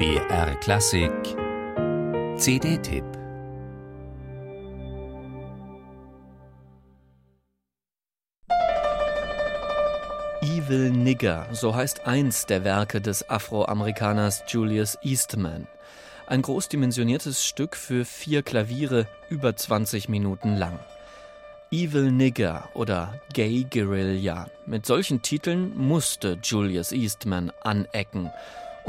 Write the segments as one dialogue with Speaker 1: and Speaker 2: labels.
Speaker 1: BR Klassik CD-Tipp
Speaker 2: Evil Nigger, so heißt eins der Werke des Afroamerikaners Julius Eastman. Ein großdimensioniertes Stück für vier Klaviere, über 20 Minuten lang. Evil Nigger oder Gay Guerilla. Mit solchen Titeln musste Julius Eastman anecken.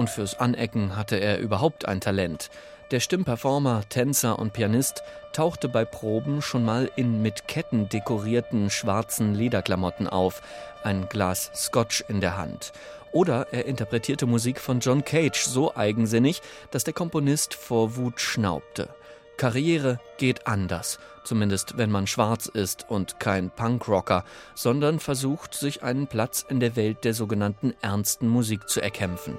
Speaker 2: Und fürs Anecken hatte er überhaupt ein Talent. Der Stimmperformer, Tänzer und Pianist tauchte bei Proben schon mal in mit Ketten dekorierten schwarzen Lederklamotten auf, ein Glas Scotch in der Hand. Oder er interpretierte Musik von John Cage so eigensinnig, dass der Komponist vor Wut schnaubte. Karriere geht anders, zumindest wenn man schwarz ist und kein Punkrocker, sondern versucht, sich einen Platz in der Welt der sogenannten ernsten Musik zu erkämpfen.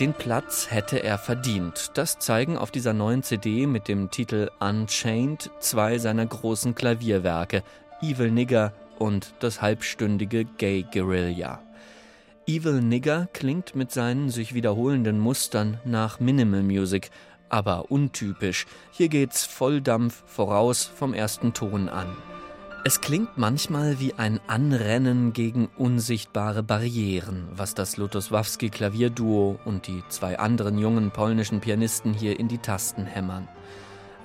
Speaker 2: Den Platz hätte er verdient. Das zeigen auf dieser neuen CD mit dem Titel Unchained zwei seiner großen Klavierwerke, Evil Nigger und das halbstündige Gay Guerilla. Evil Nigger klingt mit seinen sich wiederholenden Mustern nach Minimal Music, aber untypisch. Hier geht's Volldampf voraus vom ersten Ton an. Es klingt manchmal wie ein Anrennen gegen unsichtbare Barrieren, was das Lutosławski Klavierduo und die zwei anderen jungen polnischen Pianisten hier in die Tasten hämmern.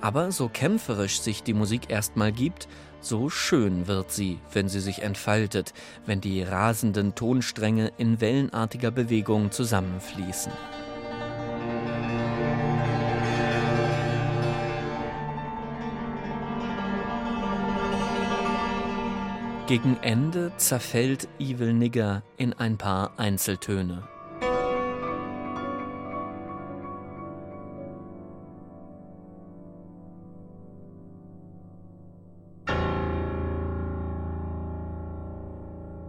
Speaker 2: Aber so kämpferisch sich die Musik erstmal gibt, so schön wird sie, wenn sie sich entfaltet, wenn die rasenden Tonstränge in wellenartiger Bewegung zusammenfließen. Gegen Ende zerfällt Evil Nigger in ein paar Einzeltöne.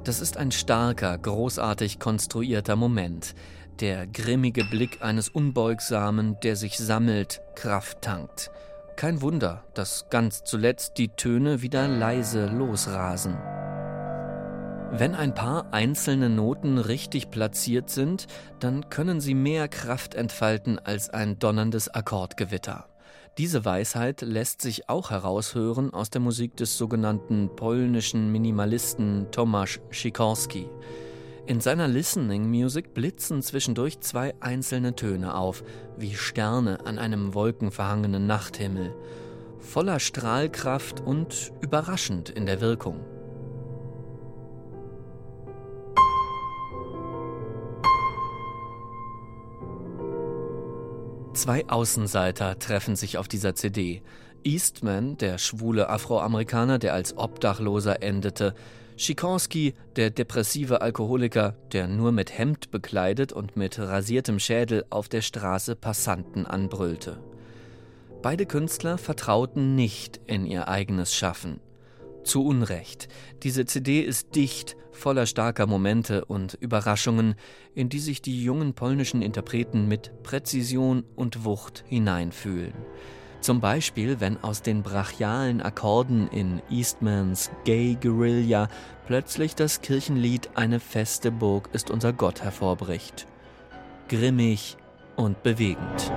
Speaker 2: Das ist ein starker, großartig konstruierter Moment. Der grimmige Blick eines Unbeugsamen, der sich sammelt, Kraft tankt. Kein Wunder, dass ganz zuletzt die Töne wieder leise losrasen. Wenn ein paar einzelne Noten richtig platziert sind, dann können sie mehr Kraft entfalten als ein donnerndes Akkordgewitter. Diese Weisheit lässt sich auch heraushören aus der Musik des sogenannten polnischen Minimalisten Tomasz Sikorski. In seiner Listening Music blitzen zwischendurch zwei einzelne Töne auf, wie Sterne an einem wolkenverhangenen Nachthimmel, voller Strahlkraft und überraschend in der Wirkung. Zwei Außenseiter treffen sich auf dieser CD. Eastman, der schwule Afroamerikaner, der als Obdachloser endete, Sikorski, der depressive Alkoholiker, der nur mit Hemd bekleidet und mit rasiertem Schädel auf der Straße Passanten anbrüllte. Beide Künstler vertrauten nicht in ihr eigenes Schaffen. Zu Unrecht. Diese CD ist dicht, voller starker Momente und Überraschungen, in die sich die jungen polnischen Interpreten mit Präzision und Wucht hineinfühlen. Zum Beispiel, wenn aus den brachialen Akkorden in Eastmans Gay Guerilla plötzlich das Kirchenlied Eine feste Burg ist unser Gott hervorbricht. Grimmig und bewegend.